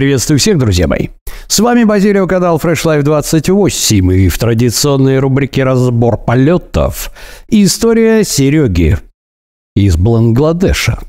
Приветствую всех, друзья мои. С вами Базилио, канал Fresh Life 28 и в традиционной рубрике «Разбор полетов» история Сереги из Бангладеша.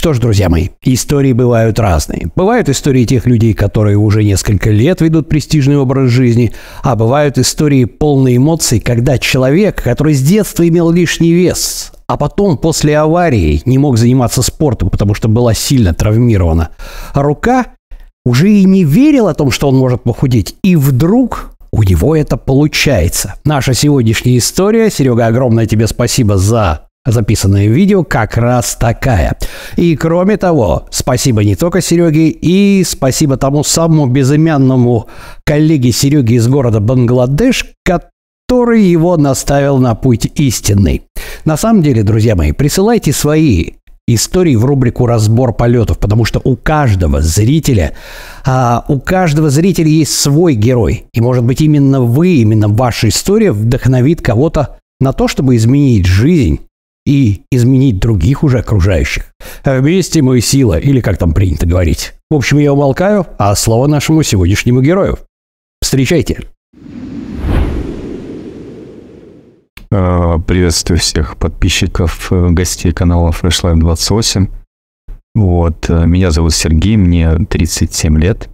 Что ж, друзья мои, истории бывают разные. Бывают истории тех людей, которые уже несколько лет ведут престижный образ жизни, а бывают истории полные эмоций, когда человек, который с детства имел лишний вес, а потом после аварии не мог заниматься спортом, потому что была сильно травмирована, рука уже и не верил о том, что он может похудеть, и вдруг у него это получается. Наша сегодняшняя история. Серега, огромное тебе спасибо за записанное видео как раз такая. И кроме того, спасибо не только Сереге, и спасибо тому самому безымянному коллеге Сереги из города Бангладеш, который его наставил на путь истинный. На самом деле, друзья мои, присылайте свои истории в рубрику «Разбор полетов», потому что у каждого зрителя, а, у каждого зрителя есть свой герой. И, может быть, именно вы, именно ваша история вдохновит кого-то на то, чтобы изменить жизнь и изменить других уже окружающих. Вместе мы сила, или как там принято говорить. В общем, я умолкаю, а слово нашему сегодняшнему герою. Встречайте. А, приветствую всех подписчиков, э, гостей канала Fresh Life 28. Вот, э, меня зовут Сергей, мне 37 лет.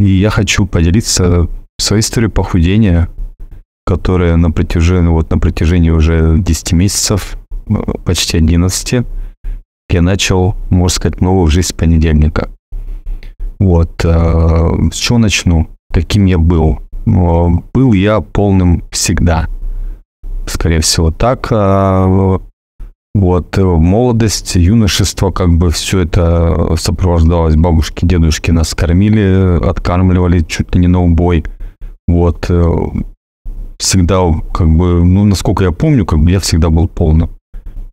И я хочу поделиться своей историей похудения, которая на протяжении, вот, на протяжении уже 10 месяцев почти 11, я начал, можно сказать, новую жизнь с понедельника. Вот. Э, с чего начну? Каким я был? Был я полным всегда. Скорее всего, так. Э, вот, молодость, юношество, как бы все это сопровождалось. Бабушки, дедушки нас кормили, откармливали чуть ли не на убой. Вот, э, всегда, как бы, ну, насколько я помню, как бы я всегда был полным.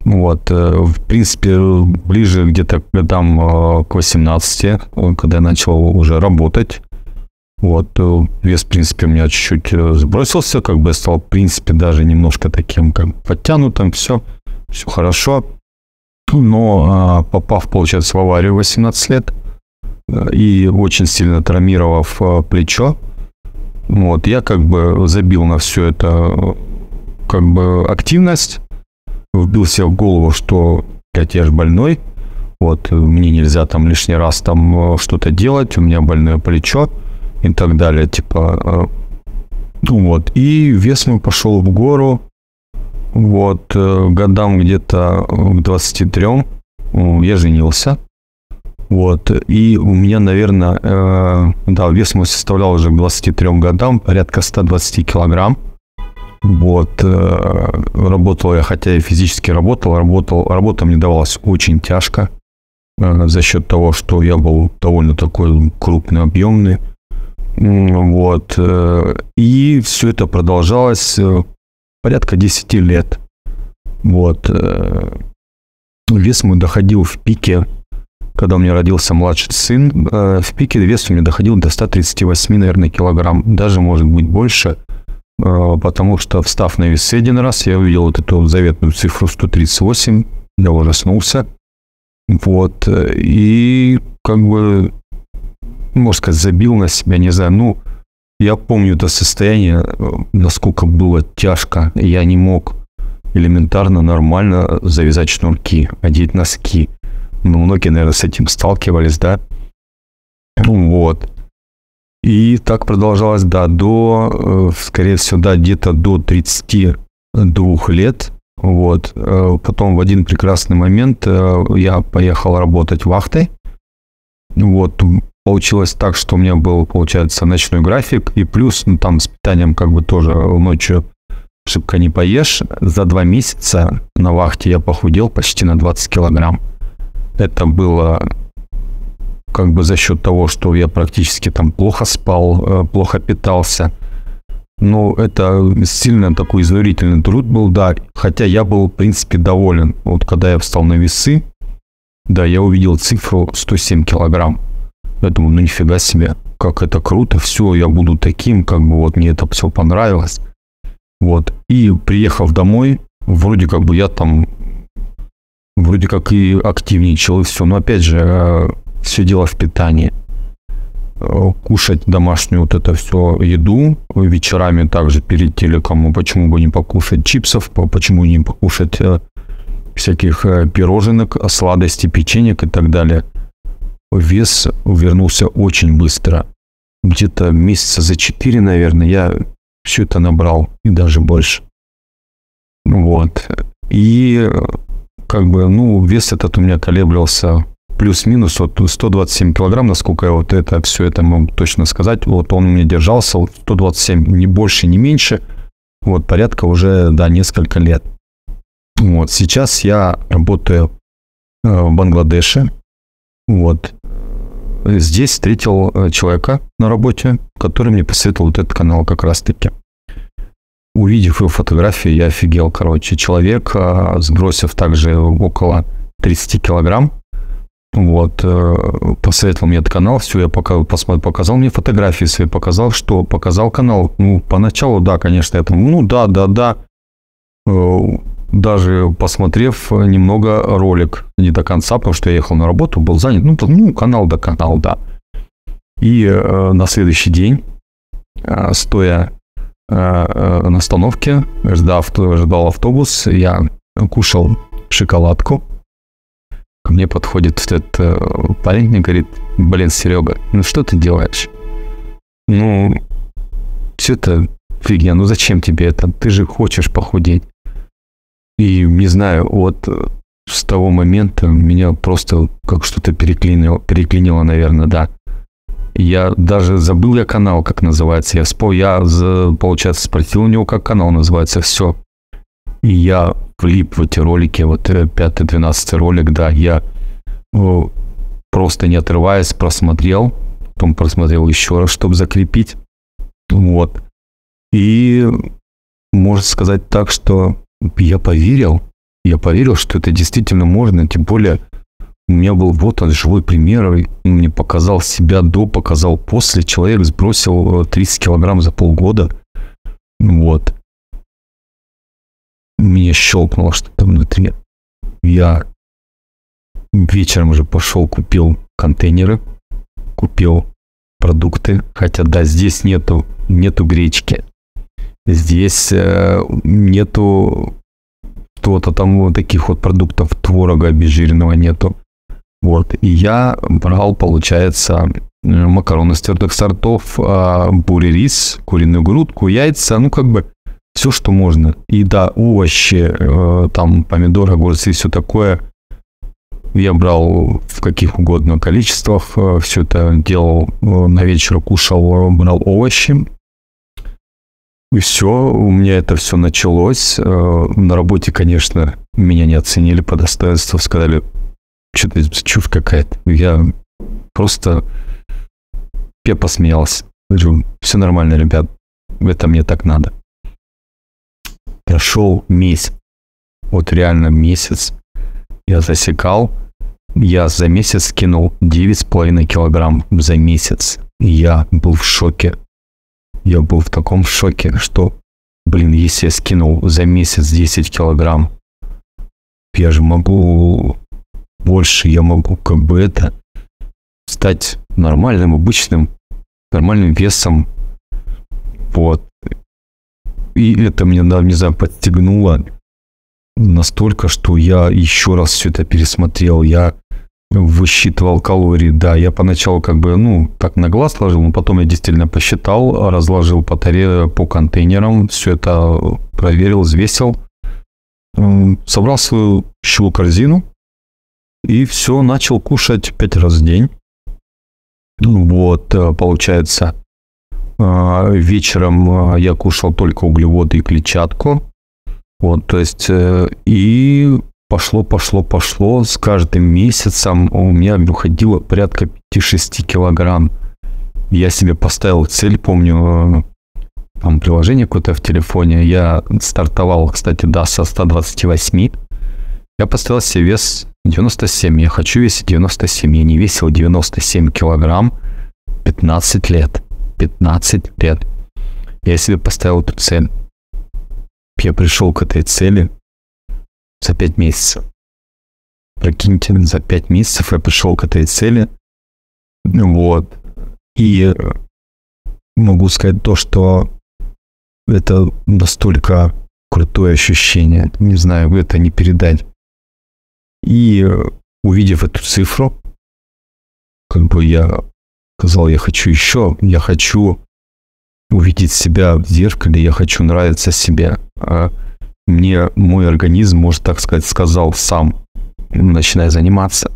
Вот, э, в принципе, ближе где-то к годам э, к 18, э, когда я начал уже работать, вот, вес, в принципе, у меня чуть-чуть сбросился, как бы я стал, в принципе, даже немножко таким, как подтянутым, все, все хорошо. Но а, попав, получается, в аварию 18 лет и очень сильно травмировав плечо, вот, я как бы забил на все это как бы активность, вбил себе в голову, что я же больной, вот, мне нельзя там лишний раз там э, что-то делать, у меня больное плечо и так далее, типа, э, ну вот, и вес мой пошел в гору, вот, э, годам где-то к 23 я женился, вот, и у меня, наверное, да, вес мой составлял уже к 23 годам порядка 120 килограмм, вот. Э, работал я, хотя и физически работал, работал, работа мне давалась очень тяжко э, за счет того, что я был довольно такой крупный, объемный. Вот. Э, и все это продолжалось порядка 10 лет. Вот. Вес мой доходил в пике, когда у меня родился младший сын, в пике вес у меня доходил до 138, наверное, килограмм, даже, может быть, больше – потому что, встав на весы один раз, я увидел вот эту заветную цифру 138, я ужаснулся. Вот, и как бы, можно сказать, забил на себя, не знаю, ну, я помню это состояние, насколько было тяжко, я не мог элементарно, нормально завязать шнурки, одеть носки. Ну, многие, наверное, с этим сталкивались, да? Вот. И так продолжалось, да, до, э, скорее всего, да, где-то до 32 лет. Вот. Э, потом в один прекрасный момент э, я поехал работать вахтой. Вот. Получилось так, что у меня был, получается, ночной график. И плюс, ну, там с питанием как бы тоже ночью шибко не поешь. За два месяца на вахте я похудел почти на 20 килограмм. Это было как бы за счет того, что я практически там плохо спал, э, плохо питался. Но это сильно такой изнурительный труд был, да. Хотя я был, в принципе, доволен. Вот когда я встал на весы, Да, я увидел цифру 107 килограмм. Я думаю, ну нифига себе, как это круто, все, я буду таким, как бы вот мне это все понравилось. Вот. И приехав домой, вроде как бы я там вроде как и активничал, и все. Но опять же, э, все дело в питании. Э, кушать домашнюю вот это все еду вечерами также перед телеком. Почему бы не покушать чипсов, почему не покушать э, всяких пироженок, сладостей, печенек и так далее. Вес вернулся очень быстро. Где-то месяца за 4, наверное, я все это набрал, и даже больше. Вот. И как бы, ну, вес этот у меня колеблился плюс-минус вот 127 килограмм, насколько я вот это все это могу точно сказать. Вот он у меня держался 127, не больше, не меньше. Вот порядка уже, да, несколько лет. Вот сейчас я работаю э, в Бангладеше. Вот. Здесь встретил э, человека на работе, который мне посоветовал вот этот канал как раз-таки. Увидев его фотографии, я офигел, короче. Человек, а, сбросив также около 30 килограмм, вот, э, посоветовал мне этот канал, все, я пока, посмотрел, показал мне фотографии свои, показал, что показал канал. Ну, поначалу, да, конечно, я там, ну, да, да, да. Э, даже посмотрев немного ролик, не до конца, потому что я ехал на работу, был занят, ну, ну канал да канал, да. И э, на следующий день, э, стоя Э, э, на остановке, ждал, ждал автобус, я кушал шоколадку. Ко мне подходит этот э, парень и говорит, блин, Серега, ну что ты делаешь? Ну, все это фигня, ну зачем тебе это? Ты же хочешь похудеть. И не знаю, вот с того момента меня просто как что-то переклинило, переклинило, наверное, да. Я даже забыл я канал, как называется. Я спал, я, получается, спросил у него, как канал называется. Все. И я влип в эти ролики. Вот э, пятый, двенадцатый ролик, да. Я просто не отрываясь просмотрел. Потом просмотрел еще раз, чтобы закрепить. Вот. И можно сказать так, что я поверил. Я поверил, что это действительно можно. Тем более у меня был вот он, живой пример. Он мне показал себя до, показал после. Человек сбросил 30 э, килограмм за полгода. Вот. Мне щелкнуло что-то внутри. Я вечером уже пошел, купил контейнеры, купил продукты. Хотя, да, здесь нету, нету гречки. Здесь э, нету что-то там вот таких вот продуктов, творога обезжиренного нету. Вот. И я брал, получается, макароны с твердых сортов, а, бурый рис, куриную грудку, яйца, ну, как бы все, что можно. И да, овощи, э, там помидоры, огурцы, все такое. Я брал в каких угодно количествах, э, все это делал э, на вечер, кушал, брал овощи. И все, у меня это все началось. На работе, конечно, меня не оценили по достоинству, сказали, что-то чушь какая-то. Я просто я посмеялся. Говорю, все нормально, ребят, это мне так надо. Прошел месяц, вот реально месяц. Я засекал, я за месяц скинул 9,5 килограмм за месяц. я был в шоке. Я был в таком шоке, что, блин, если я скинул за месяц 10 килограмм, я же могу больше я могу как бы это стать нормальным, обычным, нормальным весом. Вот. И это мне, да, не знаю, подстегнуло настолько, что я еще раз все это пересмотрел. Я высчитывал калории, да, я поначалу как бы, ну, так на глаз сложил, но потом я действительно посчитал, разложил по таре, по контейнерам, все это проверил, взвесил, собрал свою щелу корзину, и все, начал кушать пять раз в день. Вот, э, получается, вечером э, я кушал только углеводы и клетчатку. Вот, то есть, и пошло, пошло, пошло. С каждым месяцем у меня выходило порядка 5-6 килограмм. Я себе поставил цель, помню, там приложение какое-то в телефоне. Я стартовал, кстати, да, со 128. Я поставил себе вес 97. Я хочу весить 97. Я не весил 97 килограмм 15 лет. 15 лет. Я себе поставил эту цель. Я пришел к этой цели за 5 месяцев. Прикиньте, за 5 месяцев я пришел к этой цели. Вот. И могу сказать то, что это настолько крутое ощущение. Не знаю, это не передать. И увидев эту цифру, как бы я сказал, я хочу еще, я хочу увидеть себя в зеркале, я хочу нравиться себе. А мне мой организм, может так сказать, сказал сам, начинай заниматься.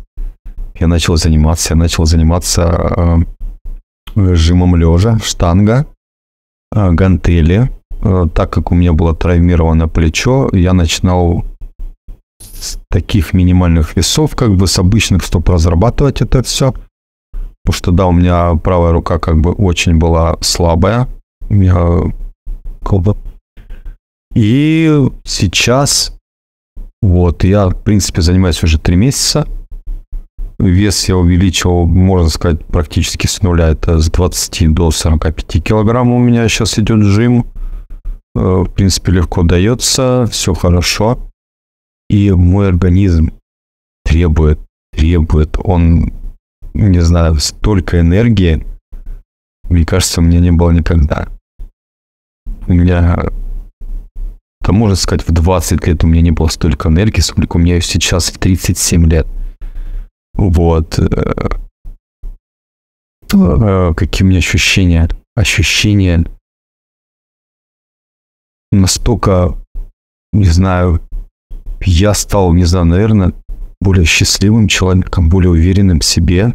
Я начал заниматься, я начал заниматься э, жимом лежа, штанга, э, гантели. Э, так как у меня было травмировано плечо, я начинал с таких минимальных весов, как бы с обычных стоп разрабатывать это все. Потому что, да, у меня правая рука как бы очень была слабая. Я колба. И сейчас вот я, в принципе, занимаюсь уже три месяца. Вес я увеличил, можно сказать, практически с нуля. Это с 20 до 45 килограмм у меня сейчас идет жим. Э, в принципе, легко дается, все хорошо. И мой организм требует, требует, он, не знаю, столько энергии, мне кажется, у меня не было никогда. У меня, там можно сказать, в 20 лет у меня не было столько энергии, сколько у меня сейчас в 37 лет. Вот. Э, какие у меня ощущения? Ощущения настолько, не знаю, я стал, не знаю, наверное, более счастливым человеком, более уверенным в себе.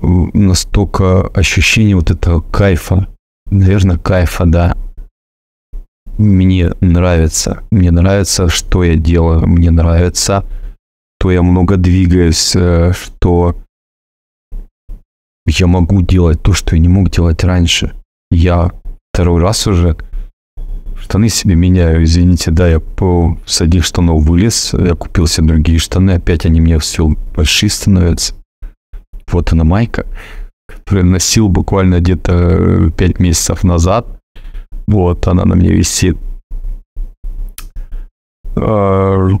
Настолько ощущение вот этого кайфа, наверное, кайфа, да. Мне нравится, мне нравится, что я делаю, мне нравится, что я много двигаюсь, э, что я могу делать то, что я не мог делать раньше. Я второй раз уже штаны себе меняю, извините, да, я по с одних штанов вылез, я купил себе другие штаны, опять они мне все большие становятся. Вот она майка, которую носил буквально где-то 5 э, месяцев назад. Вот, она на мне висит. А, в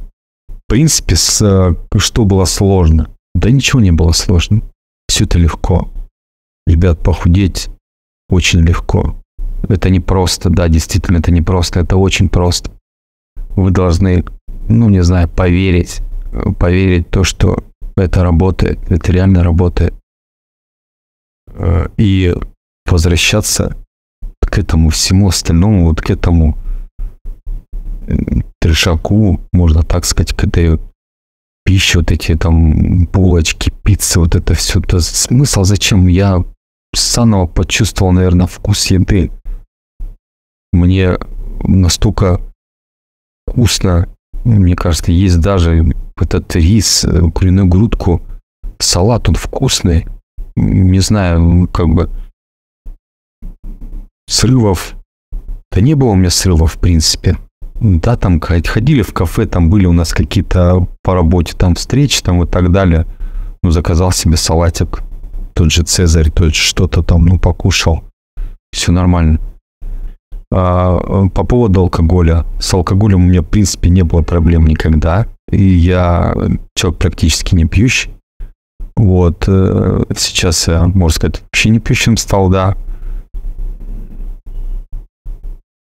принципе, с, э, что было сложно? Да ничего не было сложно. Все это легко. Ребят, похудеть очень легко. Это не просто, да, действительно, это не просто, это очень просто. Вы должны, ну, не знаю, поверить, поверить в то, что это работает, это реально работает. Э, и возвращаться к этому всему остальному, вот к этому трешаку, можно так сказать, к этой пище, вот эти там булочки, пиццы, вот это все. Это смысл зачем? Я заново почувствовал, наверное, вкус еды мне настолько вкусно, мне кажется, есть даже этот рис, э, куриную грудку, салат, он вкусный. Не знаю, как бы срывов, да не было у меня срывов, в принципе. Да, там ходили в кафе, там были у нас какие-то по работе там встречи там и так далее. Ну, заказал себе салатик, тот же Цезарь, тот же что-то там, ну, покушал. Все нормально. А, по поводу алкоголя. С алкоголем у меня, в принципе, не было проблем никогда. И я человек практически не пьющий. Вот. Э, сейчас я, можно сказать, вообще не пьющим стал, да.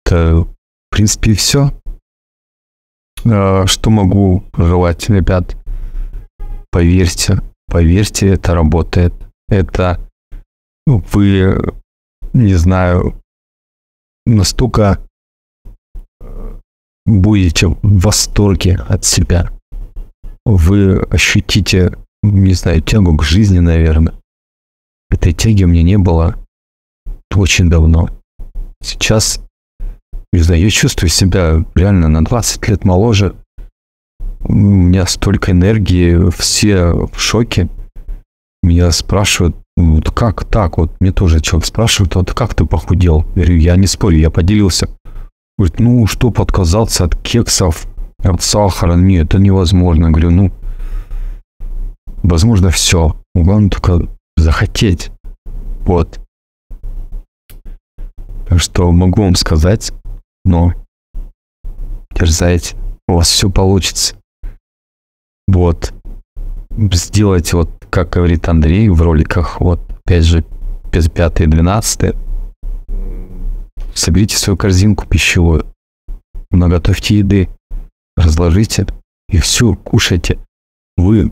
Это, в принципе, все. А, что могу желать, ребят? Поверьте, поверьте, это работает. Это вы, не знаю, настолько э, будете в восторге от себя. Вы ощутите, не знаю, тягу к жизни, наверное. Этой тяги у меня не было очень давно. Сейчас, не знаю, я чувствую себя реально на 20 лет моложе. У меня столько энергии, все в шоке. Меня спрашивают, вот как так? Вот мне тоже человек спрашивает, вот как ты похудел? Я говорю, я не спорю, я поделился. Говорит, ну, что отказаться от кексов, от сахара, нет, это невозможно. Говорю, ну, возможно, все. Главное только захотеть. Вот. Так что могу вам сказать, но дерзайте, у вас все получится. Вот. Сделайте вот, как говорит Андрей в роликах, вот, опять же, 5 и 12 соберите свою корзинку пищевую, наготовьте еды, разложите и все, кушайте. Вы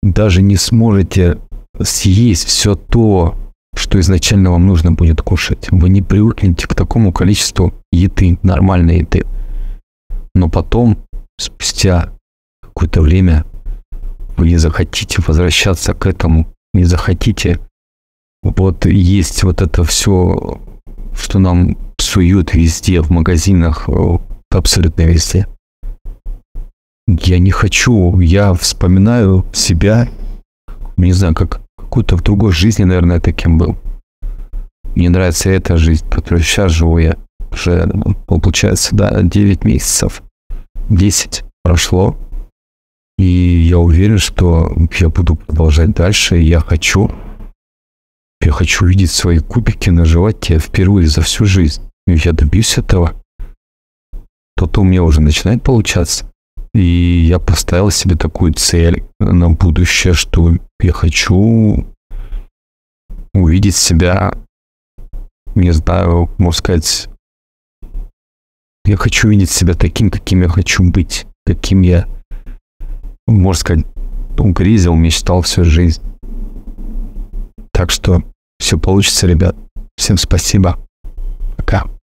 даже не сможете съесть все то, что изначально вам нужно будет кушать. Вы не привыкнете к такому количеству еды, нормальной еды. Но потом, спустя какое-то время, вы не захотите возвращаться к этому, не захотите вот есть вот это все, что нам суют везде, в магазинах, абсолютно везде. Я не хочу, я вспоминаю себя, не знаю, как какую-то в другой жизни, наверное, таким был. Мне нравится эта жизнь, которую сейчас живу я. Уже, получается, да, 9 месяцев, 10 прошло. И я уверен, что я буду продолжать дальше. Я хочу, я хочу видеть свои кубики на животе впервые за всю жизнь. И я добьюсь этого. То-то у меня уже начинает получаться. И я поставил себе такую цель на будущее, что я хочу увидеть себя, не знаю, можно сказать, я хочу видеть себя таким, каким я хочу быть, каким я, можно сказать, грезил, мечтал всю жизнь. Так что все получится, ребят. Всем спасибо. Пока.